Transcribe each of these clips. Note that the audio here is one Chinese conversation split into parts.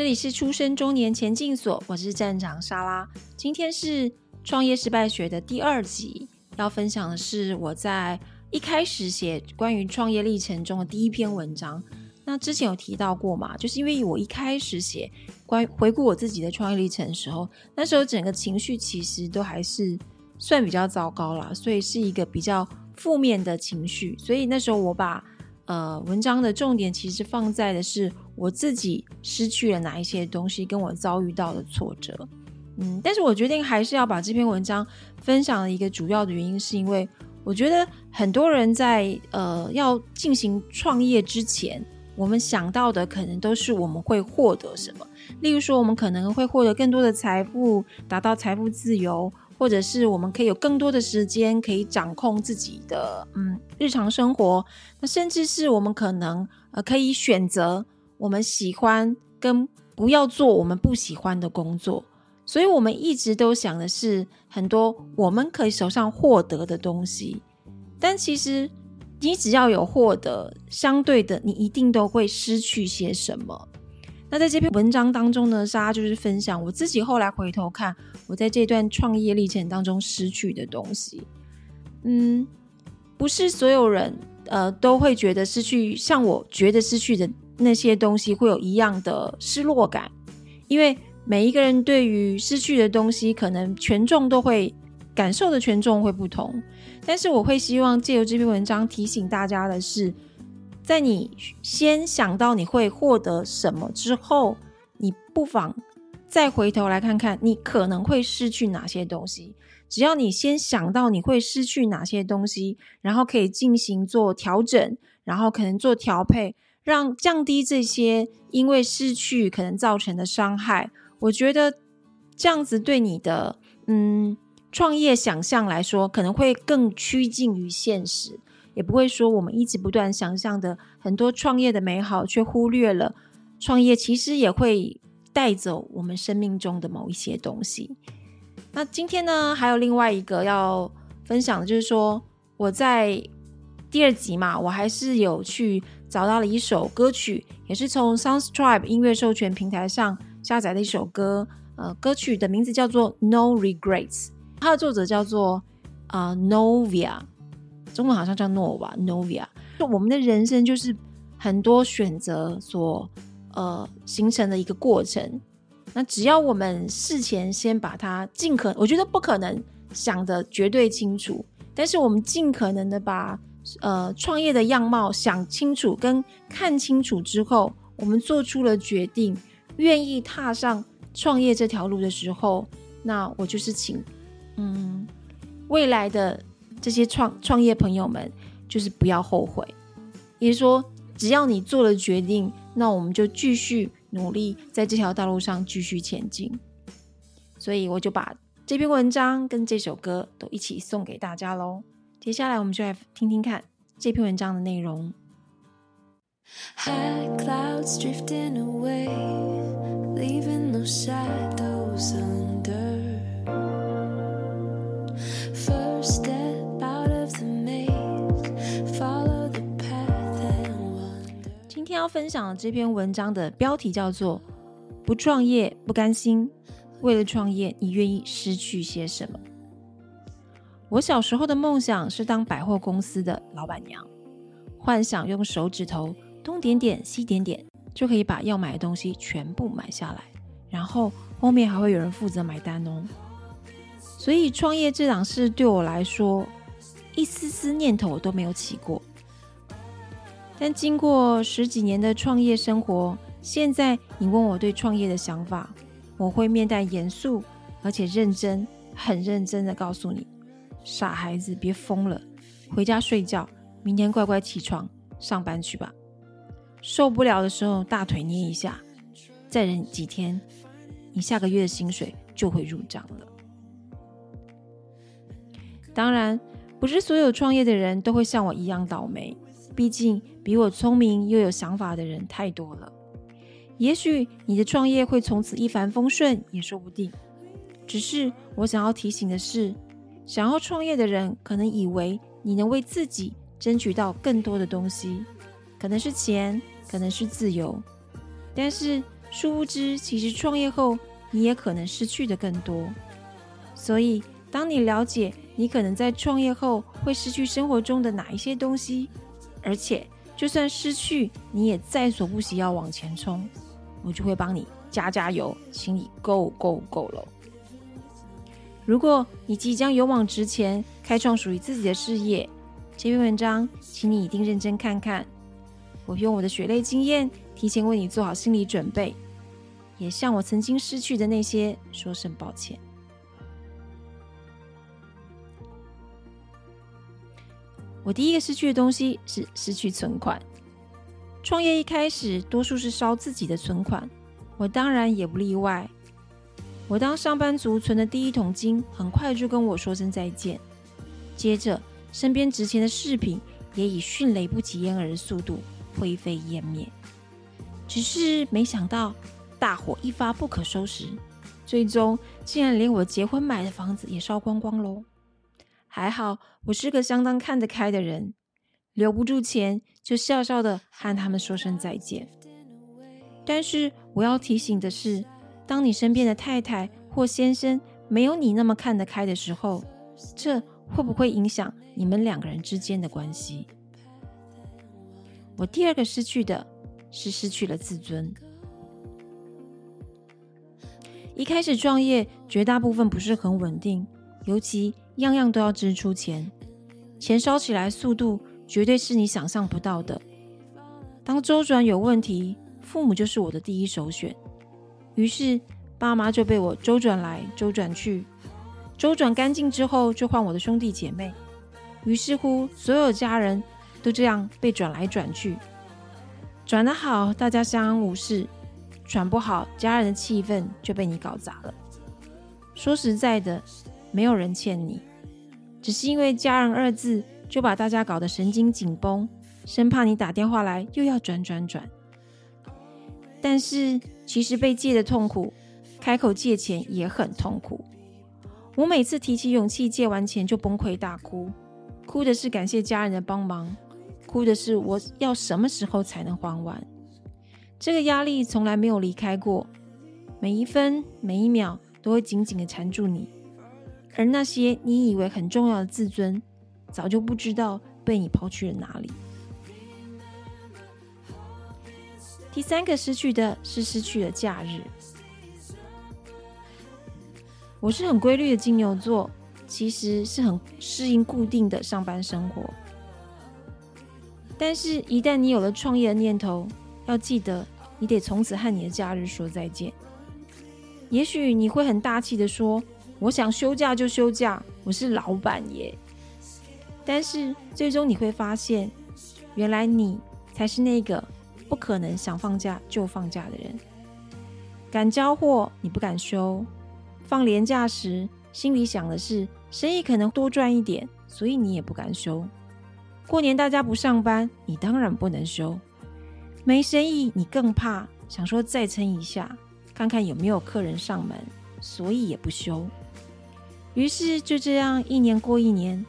这里是出生中年前进所，我是站长莎拉。今天是创业失败学的第二集，要分享的是我在一开始写关于创业历程中的第一篇文章。那之前有提到过嘛？就是因为我一开始写关于回顾我自己的创业历程的时候，那时候整个情绪其实都还是算比较糟糕啦，所以是一个比较负面的情绪。所以那时候我把呃，文章的重点其实放在的是我自己失去了哪一些东西，跟我遭遇到的挫折。嗯，但是我决定还是要把这篇文章分享的一个主要的原因，是因为我觉得很多人在呃要进行创业之前，我们想到的可能都是我们会获得什么，例如说我们可能会获得更多的财富，达到财富自由。或者是我们可以有更多的时间，可以掌控自己的嗯日常生活。那甚至是我们可能呃可以选择我们喜欢跟不要做我们不喜欢的工作。所以，我们一直都想的是很多我们可以手上获得的东西。但其实，你只要有获得，相对的，你一定都会失去些什么。那在这篇文章当中呢，莎就是分享我自己后来回头看我在这段创业历程当中失去的东西。嗯，不是所有人呃都会觉得失去像我觉得失去的那些东西会有一样的失落感，因为每一个人对于失去的东西可能权重都会感受的权重会不同。但是我会希望借由这篇文章提醒大家的是。在你先想到你会获得什么之后，你不妨再回头来看看你可能会失去哪些东西。只要你先想到你会失去哪些东西，然后可以进行做调整，然后可能做调配，让降低这些因为失去可能造成的伤害。我觉得这样子对你的嗯创业想象来说，可能会更趋近于现实。也不会说我们一直不断想象的很多创业的美好，却忽略了创业其实也会带走我们生命中的某一些东西。那今天呢，还有另外一个要分享的，就是说我在第二集嘛，我还是有去找到了一首歌曲，也是从 Soundstripe 音乐授权平台上下载的一首歌。呃，歌曲的名字叫做 No Regrets，它的作者叫做啊 Novia。中文好像叫 Nova Novia，就我们的人生就是很多选择所呃形成的一个过程。那只要我们事前先把它尽可，我觉得不可能想的绝对清楚，但是我们尽可能的把呃创业的样貌想清楚跟看清楚之后，我们做出了决定，愿意踏上创业这条路的时候，那我就是请嗯未来的。这些创创业朋友们，就是不要后悔，也就是说，只要你做了决定，那我们就继续努力，在这条道路上继续前进。所以我就把这篇文章跟这首歌都一起送给大家喽。接下来我们就来听听看这篇文章的内容。High clouds drifting away, leaving no shadows under. First step out of the maze, follow the path and wander. 今天要分享的这篇文章的标题叫做“不创业不甘心，为了创业，你愿意失去些什么？”我小时候的梦想是当百货公司的老板娘，幻想用手指头东点点西点点，就可以把要买的东西全部买下来，然后后面还会有人负责买单哦。所以创业这档事对我来说，一丝丝念头都没有起过。但经过十几年的创业生活，现在你问我对创业的想法，我会面带严肃而且认真、很认真的告诉你：傻孩子，别疯了，回家睡觉，明天乖乖起床上班去吧。受不了的时候，大腿捏一下，再忍几天，你下个月的薪水就会入账了。当然，不是所有创业的人都会像我一样倒霉。毕竟比我聪明又有想法的人太多了，也许你的创业会从此一帆风顺也说不定。只是我想要提醒的是，想要创业的人可能以为你能为自己争取到更多的东西，可能是钱，可能是自由。但是殊不知，其实创业后你也可能失去的更多。所以，当你了解你可能在创业后会失去生活中的哪一些东西，而且就算失去，你也在所不惜要往前冲，我就会帮你加加油，请你 Go Go Go 了。如果你即将勇往直前，开创属于自己的事业，这篇文章，请你一定认真看看。我用我的血泪经验，提前为你做好心理准备，也向我曾经失去的那些说声抱歉。我第一个失去的东西是失去存款。创业一开始，多数是烧自己的存款，我当然也不例外。我当上班族存的第一桶金，很快就跟我说声再见。接着，身边值钱的饰品也以迅雷不及掩耳的速度灰飞烟灭。只是没想到，大火一发不可收拾，最终竟然连我结婚买的房子也烧光光喽。还好，我是个相当看得开的人，留不住钱就笑笑的和他们说声再见。但是我要提醒的是。当你身边的太太或先生没有你那么看得开的时候，这会不会影响你们两个人之间的关系？我第二个失去的是失去了自尊。一开始创业，绝大部分不是很稳定，尤其样样都要支出钱，钱烧起来速度绝对是你想象不到的。当周转有问题，父母就是我的第一首选。于是，爸妈就被我周转来周转去，周转干净之后，就换我的兄弟姐妹。于是乎，所有家人都这样被转来转去。转得好，大家相安无事；转不好，家人的气氛就被你搞砸了。说实在的，没有人欠你，只是因为“家人”二字，就把大家搞得神经紧绷，生怕你打电话来又要转转转。但是。其实被借的痛苦，开口借钱也很痛苦。我每次提起勇气借完钱就崩溃大哭，哭的是感谢家人的帮忙，哭的是我要什么时候才能还完。这个压力从来没有离开过，每一分每一秒都会紧紧的缠住你。而那些你以为很重要的自尊，早就不知道被你抛去了哪里。第三个失去的是失去了假日。我是很规律的金牛座，其实是很适应固定的上班生活。但是，一旦你有了创业的念头，要记得，你得从此和你的假日说再见。也许你会很大气的说：“我想休假就休假，我是老板耶。”但是，最终你会发现，原来你才是那个。不可能想放假就放假的人，敢交货你不敢休，放年假时心里想的是生意可能多赚一点，所以你也不敢休。过年大家不上班，你当然不能休。没生意你更怕，想说再撑一下，看看有没有客人上门，所以也不休。于是就这样一年过一年，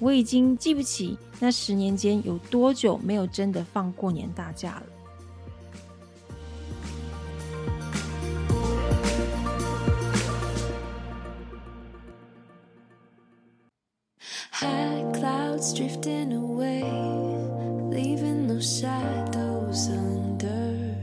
我已经记不起那十年间有多久没有真的放过年大假了。Drifting away，leaving no shadows under。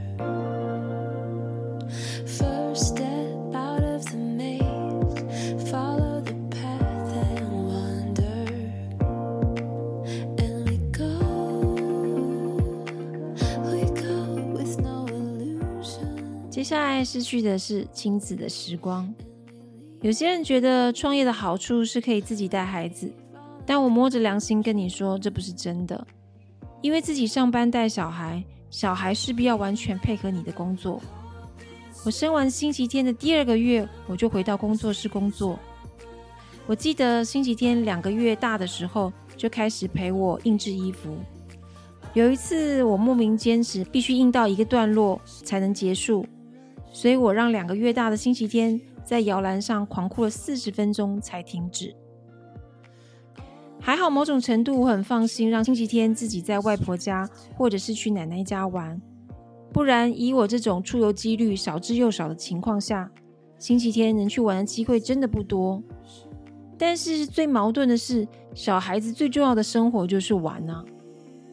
first step out of the maze，follow the path and wander，and we go。we go with no illusion。接下来失去的是亲子的时光。有些人觉得创业的好处是可以自己带孩子。但我摸着良心跟你说，这不是真的，因为自己上班带小孩，小孩势必要完全配合你的工作。我生完星期天的第二个月，我就回到工作室工作。我记得星期天两个月大的时候，就开始陪我印制衣服。有一次，我莫名坚持必须印到一个段落才能结束，所以我让两个月大的星期天在摇篮上狂哭了四十分钟才停止。还好，某种程度我很放心，让星期天自己在外婆家或者是去奶奶家玩。不然以我这种出游几率少之又少的情况下，星期天能去玩的机会真的不多。但是最矛盾的是，小孩子最重要的生活就是玩啊，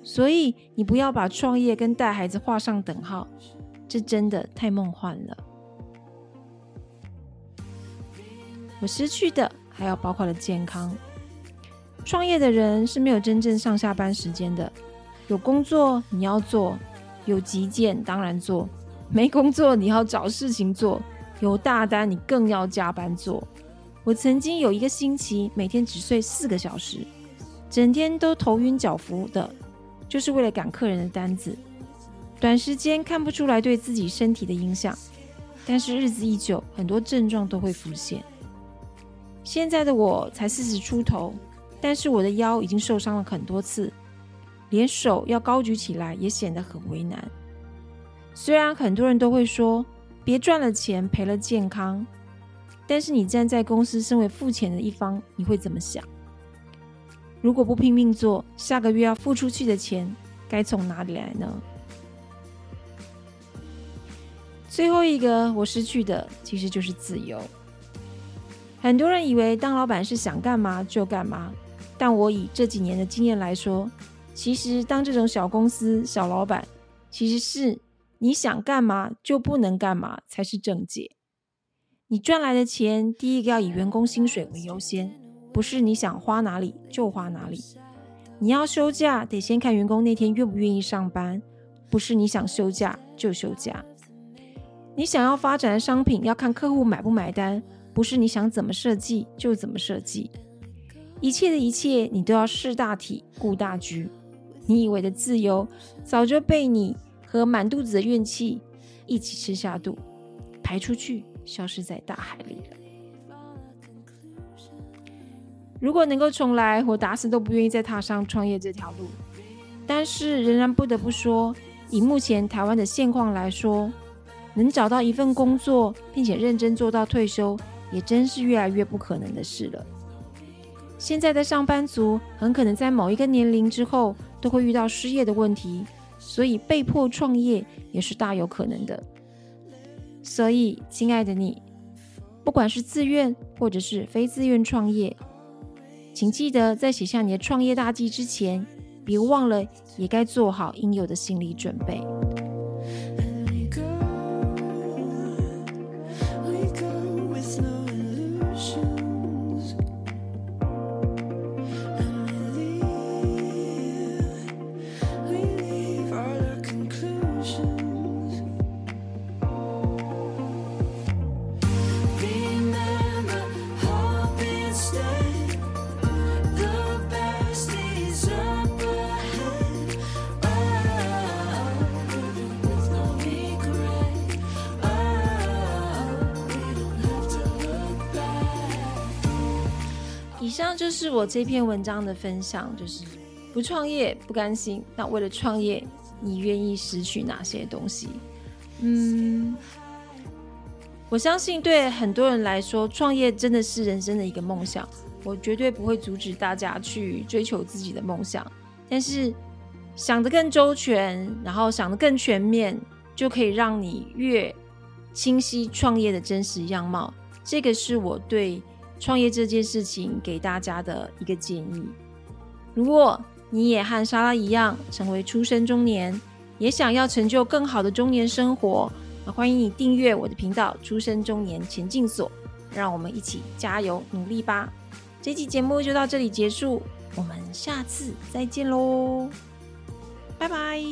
所以你不要把创业跟带孩子画上等号，这真的太梦幻了。我失去的还要包括了健康。创业的人是没有真正上下班时间的，有工作你要做，有急件当然做，没工作你要找事情做，有大单你更要加班做。我曾经有一个星期，每天只睡四个小时，整天都头晕脚浮的，就是为了赶客人的单子。短时间看不出来对自己身体的影响，但是日子一久，很多症状都会浮现。现在的我才四十出头，但是我的腰已经受伤了很多次，连手要高举起来也显得很为难。虽然很多人都会说，别赚了钱赔了健康。但是你站在公司身为付钱的一方，你会怎么想？如果不拼命做，下个月要付出去的钱该从哪里来呢？最后一个我失去的其实就是自由。很多人以为当老板是想干嘛就干嘛，但我以这几年的经验来说，其实当这种小公司小老板，其实是你想干嘛就不能干嘛才是正解。你赚来的钱，第一个要以员工薪水为优先，不是你想花哪里就花哪里。你要休假，得先看员工那天愿不愿意上班，不是你想休假就休假。你想要发展的商品，要看客户买不买单，不是你想怎么设计就怎么设计。一切的一切，你都要识大体、顾大局。你以为的自由，早就被你和满肚子的怨气一起吃下肚，排出去。消失在大海里了。如果能够重来，我打死都不愿意再踏上创业这条路。但是，仍然不得不说，以目前台湾的现况来说，能找到一份工作，并且认真做到退休，也真是越来越不可能的事了。现在的上班族很可能在某一个年龄之后，都会遇到失业的问题，所以被迫创业也是大有可能的。所以，亲爱的你，不管是自愿或者是非自愿创业，请记得在写下你的创业大计之前，别忘了也该做好应有的心理准备。就是我这篇文章的分享，就是不创业不甘心，那为了创业，你愿意失去哪些东西？嗯，我相信对很多人来说，创业真的是人生的一个梦想。我绝对不会阻止大家去追求自己的梦想，但是想得更周全，然后想得更全面，就可以让你越清晰创业的真实样貌。这个是我对。创业这件事情给大家的一个建议：如果你也和莎拉一样成为出生中年，也想要成就更好的中年生活，那欢迎你订阅我的频道“出生中年前进所”，让我们一起加油努力吧！这期节目就到这里结束，我们下次再见喽，拜拜。